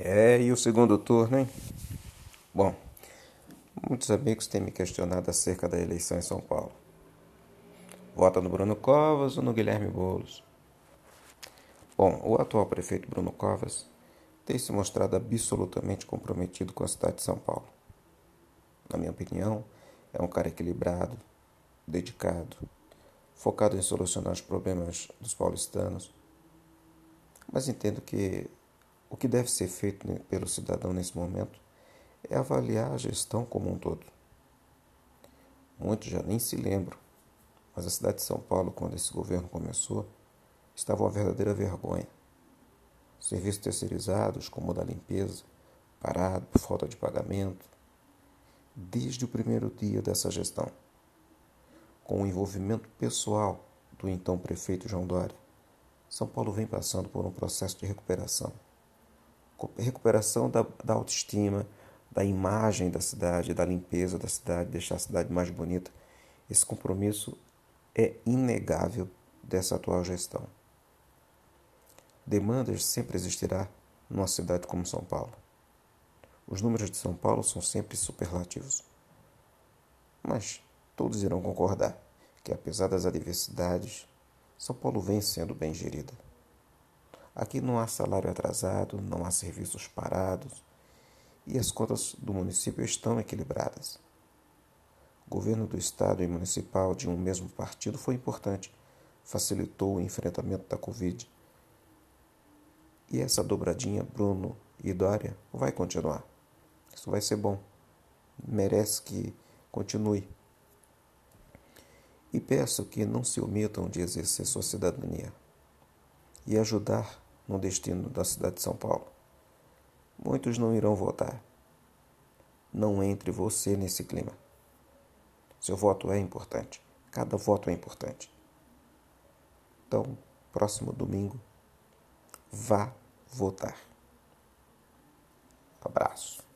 É, e o segundo turno, hein? Bom, muitos amigos têm me questionado acerca da eleição em São Paulo. Vota no Bruno Covas ou no Guilherme Boulos? Bom, o atual prefeito Bruno Covas tem se mostrado absolutamente comprometido com a cidade de São Paulo. Na minha opinião, é um cara equilibrado, dedicado, focado em solucionar os problemas dos paulistanos. Mas entendo que o que deve ser feito pelo cidadão nesse momento é avaliar a gestão como um todo. Muitos já nem se lembram, mas a cidade de São Paulo, quando esse governo começou, estava uma verdadeira vergonha. Serviços terceirizados, como o da limpeza, parado por falta de pagamento, desde o primeiro dia dessa gestão, com o envolvimento pessoal do então prefeito João Dória, São Paulo vem passando por um processo de recuperação recuperação da, da autoestima, da imagem da cidade, da limpeza da cidade, deixar a cidade mais bonita. Esse compromisso é inegável dessa atual gestão. Demandas sempre existirá numa cidade como São Paulo. Os números de São Paulo são sempre superlativos. Mas todos irão concordar que, apesar das adversidades, São Paulo vem sendo bem gerida. Aqui não há salário atrasado, não há serviços parados e as contas do município estão equilibradas. O governo do estado e municipal de um mesmo partido foi importante, facilitou o enfrentamento da Covid. E essa dobradinha Bruno e Dória vai continuar. Isso vai ser bom. Merece que continue. E peço que não se omitam de exercer sua cidadania e ajudar no destino da cidade de São Paulo. Muitos não irão votar. Não entre você nesse clima. Seu voto é importante. Cada voto é importante. Então, próximo domingo, vá votar. Abraço.